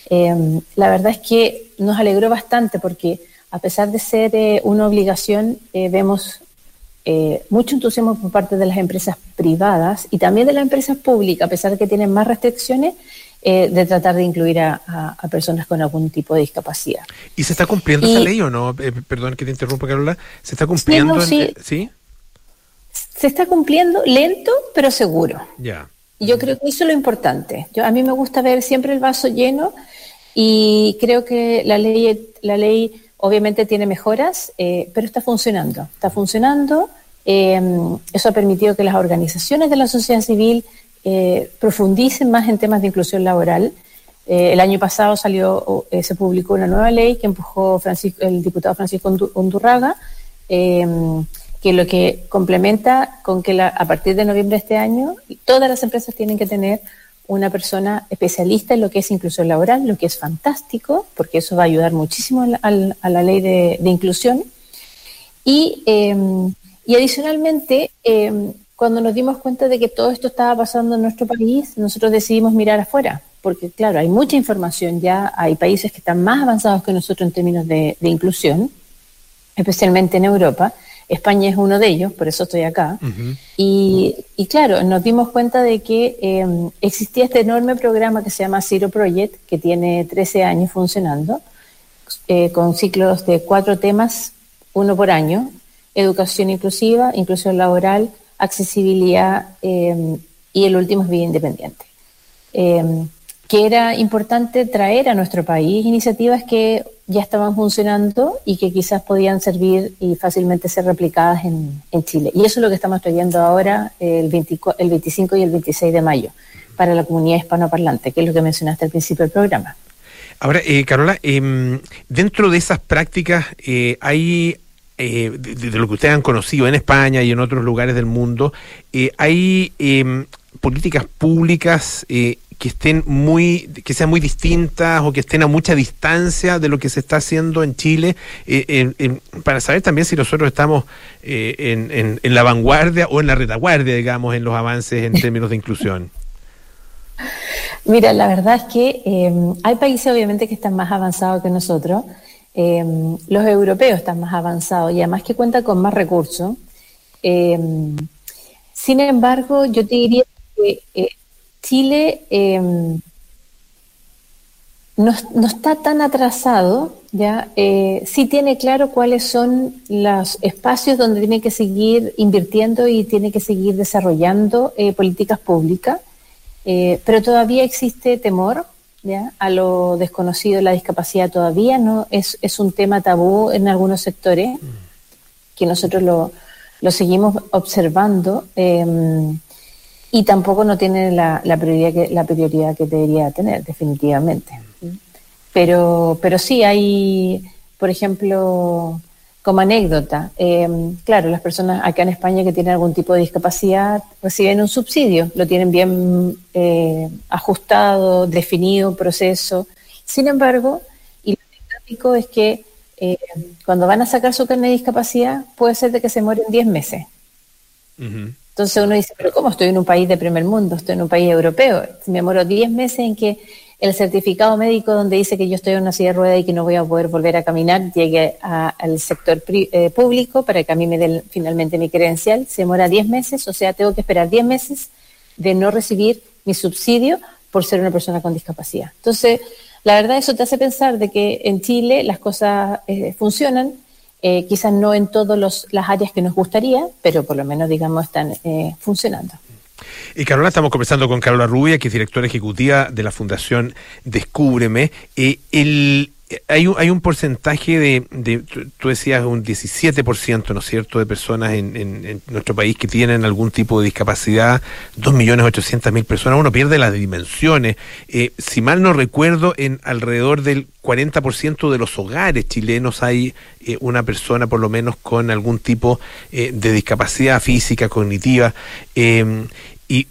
em, la verdad es que nos alegró bastante porque a pesar de ser eh, una obligación, vemos eh, mucho entusiasmo por parte de las empresas privadas y también de las empresas públicas, a pesar de que tienen más restricciones, eh, de tratar de incluir a, personas con algún tipo de discapacidad. ¿Y se está cumpliendo esa ley o no? Eh, perdón que te interrumpa, Carola. ¿Se está cumpliendo? Sí, sí. Se está cumpliendo lento, pero seguro. Ya. Yo creo que eso es lo importante. Yo, a mí me gusta ver siempre el vaso lleno y creo que la ley, la ley Obviamente tiene mejoras, eh, pero está funcionando. Está funcionando. Eh, eso ha permitido que las organizaciones de la sociedad civil eh, profundicen más en temas de inclusión laboral. el año pasado salió, se publicó una nueva ley que empujó el diputado Francisco Undurraga, que lo que complementa con que a partir de noviembre de este año todas las empresas tienen que tener una persona especialista en lo que es inclusión laboral, lo que es fantástico, porque eso va a ayudar muchísimo a la, ley de, inclusión. Y, em, y adicionalmente, em, cuando nos dimos cuenta de que todo esto estaba pasando en nuestro país, nosotros decidimos mirar afuera, porque claro, hay mucha información ya, hay países que están más avanzados que nosotros en términos de, de inclusión, especialmente en Europa. España es uno de ellos, por eso estoy acá. y, claro, nos dimos cuenta de que em, existía este enorme programa que se llama Zero Project, que tiene 13 años funcionando, eh, con ciclos de cuatro temas, uno por año, educación inclusiva, inclusión laboral, accesibilidad em, y el último es vida independiente. Que era importante traer a nuestro país iniciativas que ya estaban funcionando y que quizás podían servir y fácilmente ser replicadas en, Chile. Y eso es lo que estamos trayendo ahora el, 25 y el 26 de mayo para la comunidad hispanoparlante, que es lo que mencionaste al principio del programa. Ahora, eh, Carola, em, dentro de esas prácticas eh, hay eh, de, lo que ustedes han conocido en España y en otros lugares del mundo, hay em, políticas públicas que estén muy, que sean muy distintas o que estén a mucha distancia de lo que se está haciendo en Chile, eh, para saber también si nosotros estamos eh, en, en, la vanguardia o en la retaguardia, digamos, en los avances en términos de inclusión. Mira, la verdad es que eh, hay países obviamente que están más avanzados que nosotros. los europeos están más avanzados y además que cuentan con más recursos. sin embargo, yo te diría que Chile em, no, está tan atrasado, ¿ya? Eh, sí tiene claro cuáles son los espacios donde tiene que seguir invirtiendo y tiene que seguir desarrollando eh, políticas públicas, eh, pero todavía existe temor ¿ya? a lo desconocido. La discapacidad todavía no es, es un tema tabú en algunos sectores, que nosotros lo, lo seguimos observando. Em, y tampoco no tiene la, la, prioridad que, la prioridad que debería tener, definitivamente. Pero, pero sí hay, por ejemplo, como anécdota, em, claro, las personas acá en España que tienen algún tipo de discapacidad reciben un subsidio, lo tienen bien eh, ajustado, definido, proceso. Sin embargo, y lo dinámico es que eh, cuando van a sacar su carnet de discapacidad, puede ser de que se mueren 10 meses. Entonces uno dice, pero ¿cómo estoy en un país de primer mundo? Estoy en un país europeo. Me demoro 10 meses en que el certificado médico donde dice que yo estoy en una silla de ruedas y que no voy a poder volver a caminar llegue al sector eh, público para que a mí me den finalmente mi credencial. Se demora 10 meses, o sea, tengo que esperar 10 meses de no recibir mi subsidio por ser una persona con discapacidad. Entonces, la verdad eso te hace pensar de que en Chile las cosas eh, funcionan, eh, quizás no en todas las áreas que nos gustaría, pero por lo menos, digamos, están eh, funcionando. Y Carola, estamos conversando con Carola Rubia, que es directora ejecutiva de la Fundación Descúbreme. Eh, el, hay un, hay un porcentaje de, tú decías, un 17%, ¿no es cierto?, de personas en, nuestro país que tienen algún tipo de discapacidad, 2.800.000 personas, uno pierde las dimensiones. Eh, si mal no recuerdo, en alrededor del 40% de los hogares chilenos hay eh, una persona, por lo menos, con algún tipo eh, de discapacidad física, cognitiva. y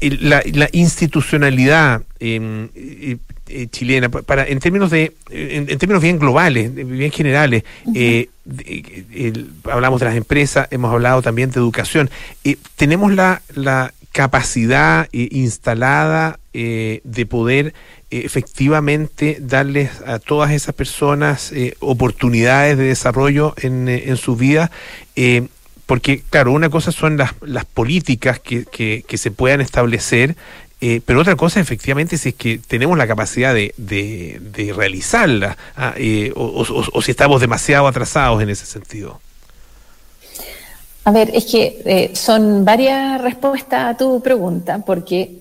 la, institucionalidad eh, eh, chilena, para en términos de en, términos bien globales, bien generales, eh, hablamos de las empresas, hemos hablado también de educación. tenemos la, la capacidad instalada de poder efectivamente darles a todas esas personas oportunidades de desarrollo en, en su vida porque, claro, una cosa son las, las políticas que, que, que se puedan establecer eh, pero otra cosa, efectivamente, si es que tenemos la capacidad de, de, realizarla, ah, eh, o, si estamos demasiado atrasados en ese sentido. A ver, es que eh, son varias respuestas a tu pregunta, porque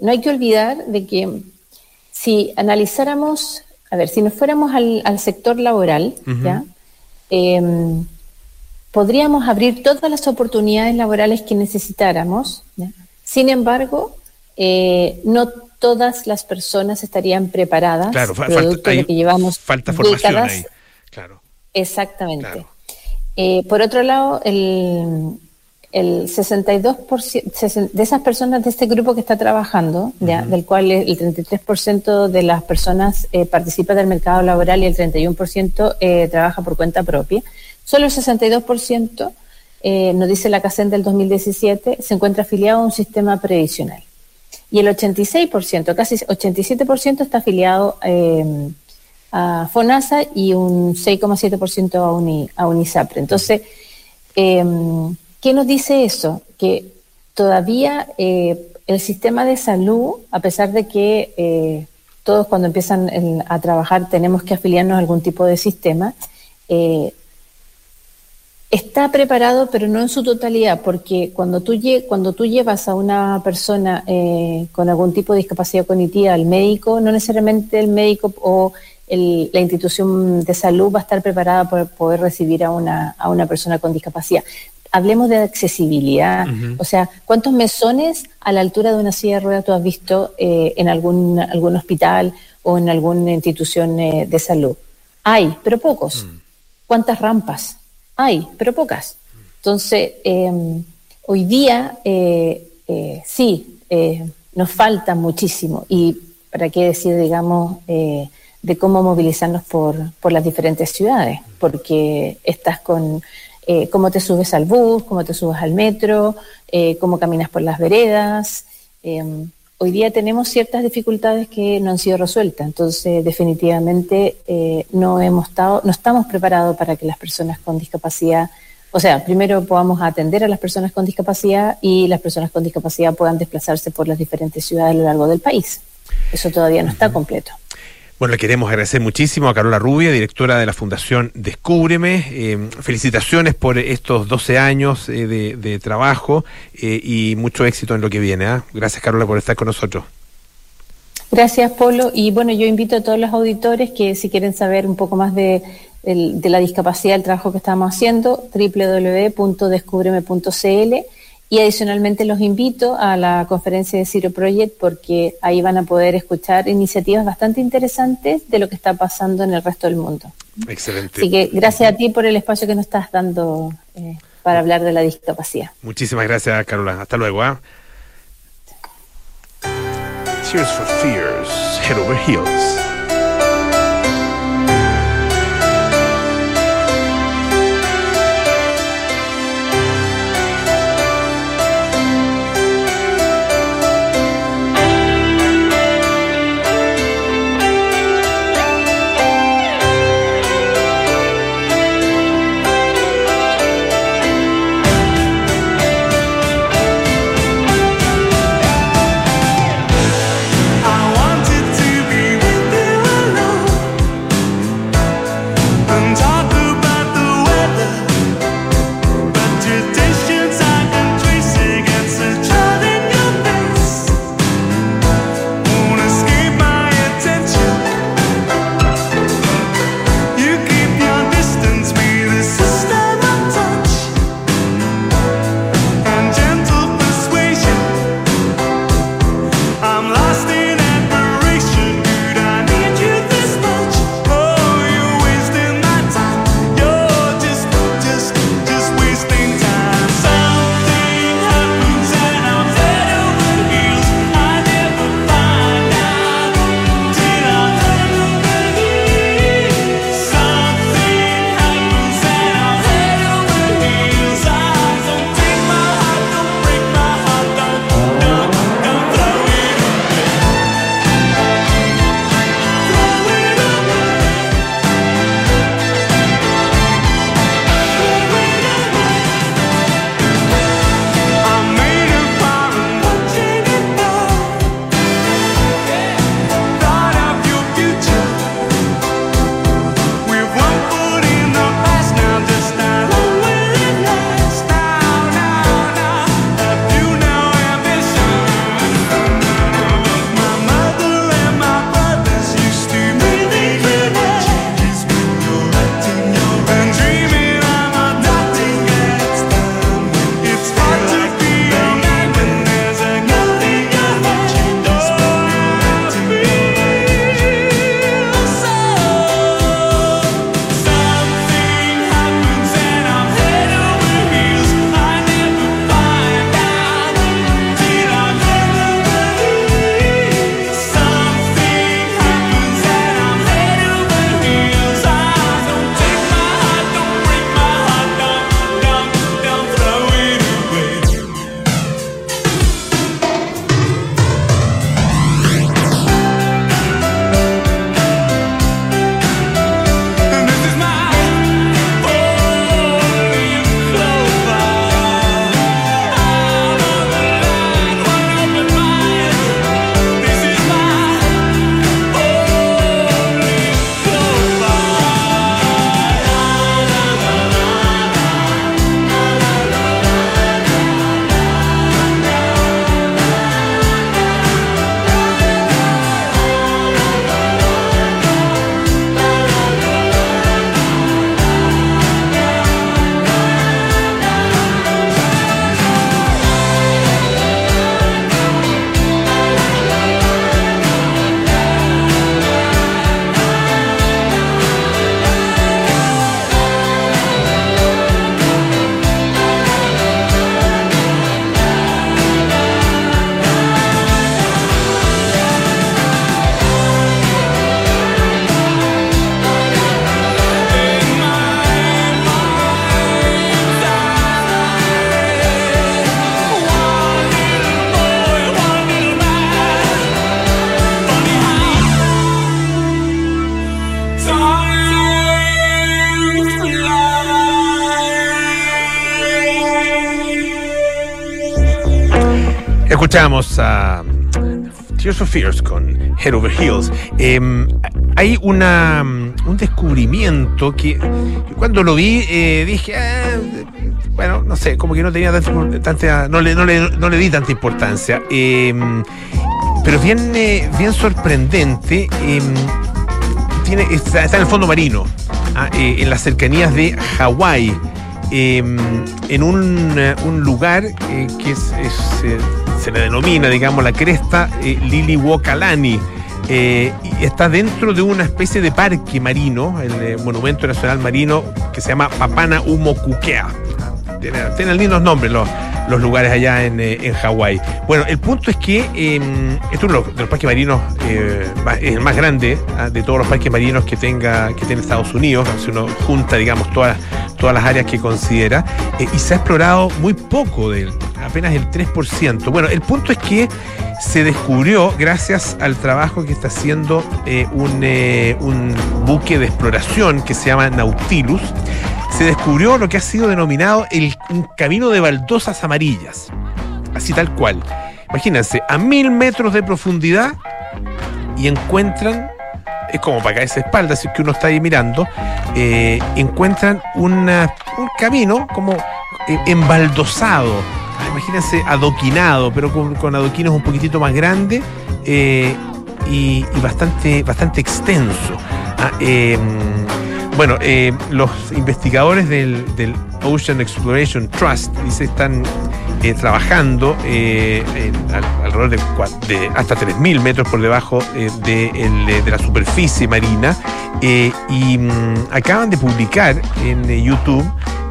no hay que olvidar de que si analizáramos, a ver, si nos fuéramos al, al sector laboral, ¿ya? Em, podríamos abrir todas las oportunidades laborales que necesitáramos. Sin embargo, eh, no todas las personas estarían preparadas, claro, producto de que llevamos falta formación ahí. Claro. Exactamente. Eh, por otro lado, el, el 62% de esas personas de este grupo que está trabajando, del cual el 33% de las personas eh, participa del mercado laboral y el 31% eh, trabaja por cuenta propia, solo el 62%, eh, nos dice la CACEN del 2017, se encuentra afiliado a un sistema previsional y el 86%, casi 87% está afiliado eh, a FONASA y un 6,7% a, a UNISAPRE. Entonces, em, ¿qué nos dice eso? Que todavía eh, el sistema de salud, a pesar de que eh, todos cuando empiezan a trabajar tenemos que afiliarnos a algún tipo de sistema, eh, está preparado, pero no en su totalidad, porque cuando tú, cuando tú llevas a una persona eh, con algún tipo de discapacidad cognitiva al médico, no necesariamente el médico o la institución de salud va a estar preparada para poder recibir a una, a una persona con discapacidad. Hablemos de accesibilidad, o sea, ¿cuántos mesones a la altura de una silla de ruedas tú has visto eh, en algún, algún hospital o en alguna institución eh, de salud? Hay, pero pocos. Mm. ¿Cuántas rampas? Hay, pero pocas. Entonces, em, hoy día eh, eh, sí, eh, nos falta muchísimo. Y para qué decir, digamos, de cómo movilizarnos por, por, las diferentes ciudades, porque estás con cómo te subes al bus, cómo te subes al metro, cómo caminas por las veredas. Hoy día tenemos ciertas dificultades que no han sido resueltas, entonces definitivamente eh, no hemos estado, no estamos preparados para que las personas con discapacidad, o sea, primero podamos atender a las personas con discapacidad y las personas con discapacidad puedan desplazarse por las diferentes ciudades a lo largo del país. Eso todavía no está completo. Bueno, le queremos agradecer muchísimo a Carola Rubia, directora de la Fundación Descúbreme. Eh, felicitaciones por estos 12 años eh, de, trabajo eh, y mucho éxito en lo que viene. ¿ah? Gracias, Carola, por estar con nosotros. Gracias, Polo. Y bueno, yo invito a todos los auditores que si quieren saber un poco más de, de la discapacidad, el trabajo que estamos haciendo, www.descúbreme.cl y adicionalmente los invito a la conferencia de Zero Project porque ahí van a poder escuchar iniciativas bastante interesantes de lo que está pasando en el resto del mundo. Excelente. Así que gracias a ti por el espacio que nos estás dando eh, para hablar de la discapacidad. Muchísimas gracias, Carola. Hasta luego. ¿ah? Tears for Fears, Head Over Heels. Escuchamos a Tears of Fears con Head Over Heels. Em, hay una, un descubrimiento que cuando lo vi eh, dije, ah, bueno, no sé, como que no tenía tanta, tanta- no, le, no, le, no le di tanta importancia. Em, pero bien, eh, bien sorprendente. em, está, en el fondo marino, ah, eh, en las cercanías de Hawái, en un, un lugar que es, se le denomina, digamos, la cresta eh, eh, está dentro de una especie de parque marino, el eh, Monumento Nacional Marino, que se llama Papana Umokukea. Tiene- Tienen lindos nombres los, lugares allá en, eh, en Hawái. Bueno, el punto es que esto es uno de los parques marinos, es el más grande ah, de todos los parques marinos que tenga que tiene Estados Unidos. Si uno junta, digamos, todas, todas las áreas que considera, y se ha explorado muy poco de él, apenas el 3%. Bueno, el punto es que se descubrió gracias al trabajo que está haciendo eh, un, eh, un buque de exploración que se llama Nautilus se descubrió lo que ha sido denominado el un camino de baldosas amarillas. Así tal cual. Imagínense, a mil metros de profundidad y encuentran, es como para caerse de espaldas, si es que uno está ahí mirando, eh, encuentran un camino como embaldosado. Imagínense adoquinado, pero con, adoquines un poquitito más grandes eh, y, bastante, bastante extenso. Ah, em, bueno, eh, los investigadores del, Ocean Exploration Trust dice están eh, trabajando eh, alrededor de, de hasta 3.000 metros por debajo de, la superficie marina y mm, acaban de publicar en YouTube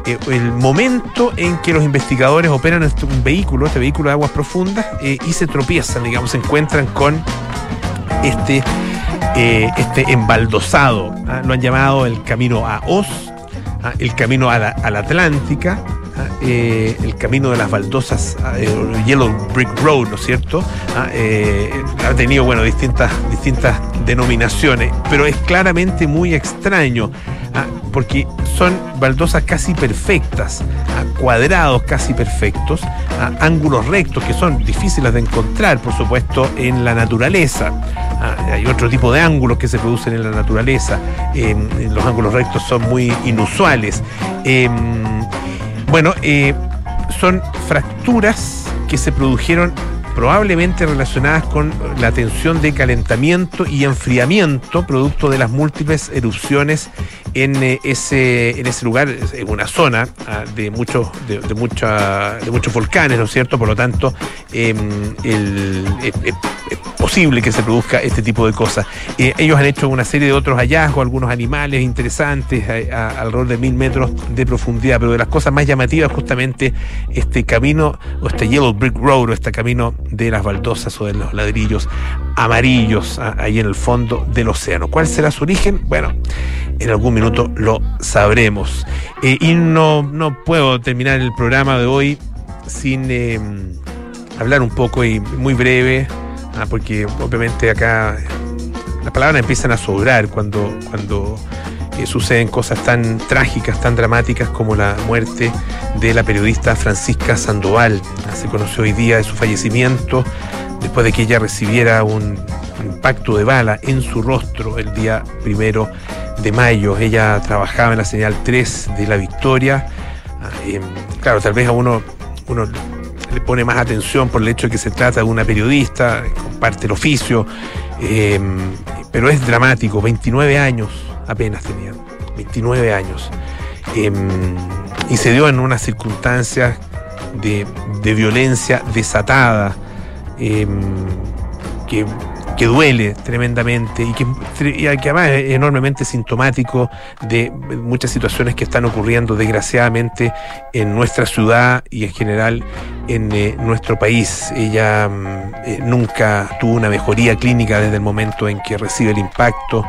el momento en que los investigadores operan este- un vehículo, este vehículo de aguas profundas, y se tropiezan, digamos, se encuentran con este, eh, este embaldosado. ¿ah? Lo han llamado el camino a Oz, ¿ah? el camino a la, a la Atlántica. Eh, el camino de las baldosas, ¿ah? eh, Yellow Brick Road, ¿no es cierto? ¿Ah? Eh, ha tenido, bueno, distintas, distintas denominaciones, pero es claramente muy extraño. ¿ah? Porque son baldosas casi perfectas, cuadrados casi perfectos, ángulos rectos que son difíciles de encontrar, por supuesto, en la naturaleza. Hay otro tipo de ángulos que se producen en la naturaleza. Los ángulos rectos son muy inusuales. Bueno, eh, son fracturas que se produjeron probablemente relacionadas con la tensión de calentamiento y enfriamiento producto de las múltiples erupciones en eh, ese en ese lugar es una zona ah, de muchos de, mucha- de muchos volcanes no es cierto por lo tanto em, es, posible que se produzca este tipo de cosas. Eh, ellos han hecho una serie de otros hallazgos algunos animales interesantes alrededor de mil metros de profundidad pero de las cosas más llamativas justamente este camino o este Yellow Brick Road o este camino de las baldosas o de los ladrillos amarillos ah, ahí en el fondo del océano. ¿Cuál será su origen? Bueno, en algún minuto lo sabremos. Eh, y no, no puedo terminar el programa de hoy sin eh, hablar un poco y muy breve, ah, porque obviamente acá las palabras empiezan a sobrar cuando, cuando suceden cosas tan trágicas, tan dramáticas como la muerte de la periodista Francisca Sandoval. Se conoció hoy día de su fallecimiento después de que ella recibiera un impacto de bala en su rostro el día primero de mayo. Ella trabajaba en la señal 3 de La Victoria. Ah, em, claro, tal vez a uno, uno le pone más atención por el hecho de que se trata de una periodista, comparte el oficio, eh, pero es dramático, 29 años apenas tenía, 29 años. Eh, y se dio en unas circunstancias de, violencia desatada, eh, que, que duele tremendamente y que, además es enormemente sintomático de muchas situaciones que están ocurriendo desgraciadamente en nuestra ciudad y en general en eh, nuestro país. Ella mm, eh, nunca tuvo una mejoría clínica desde el momento en que recibe el impacto,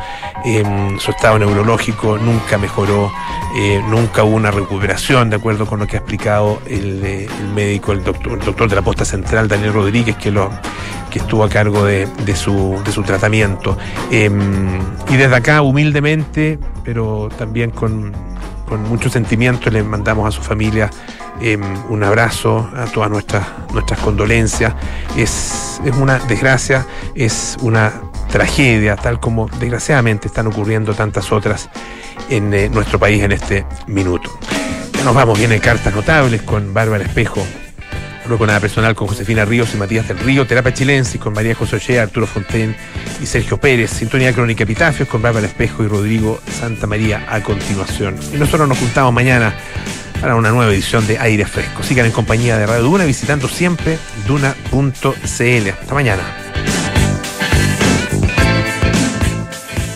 eh, su estado neurológico nunca mejoró, eh, nunca hubo una recuperación, de acuerdo con lo que ha explicado el, el médico, el doctor, el doctor de la posta central, Daniel Rodríguez, que lo que estuvo a cargo de, su, de su tratamiento. Eh, y desde acá, humildemente, pero también con, con mucho sentimiento le mandamos a su familia em, un abrazo, a todas nuestras, nuestras condolencias. Es, es una desgracia, es una tragedia, tal como desgraciadamente están ocurriendo tantas otras en eh, nuestro país en este minuto. Ya nos vamos, viene cartas notables con Bárbara Espejo, nada personal con Josefina Ríos y Matías del Río, Terapia Chilensis con María José Ollea, Arturo Fonten y Sergio Pérez, Sintonía Crónica Epitafios con Bárbara Espejo y Rodrigo Santa María a continuación. Y nosotros nos juntamos mañana para una nueva edición de Aire Fresco. Sigan en compañía de Radio Duna visitando siempre duna.cl. Hasta mañana.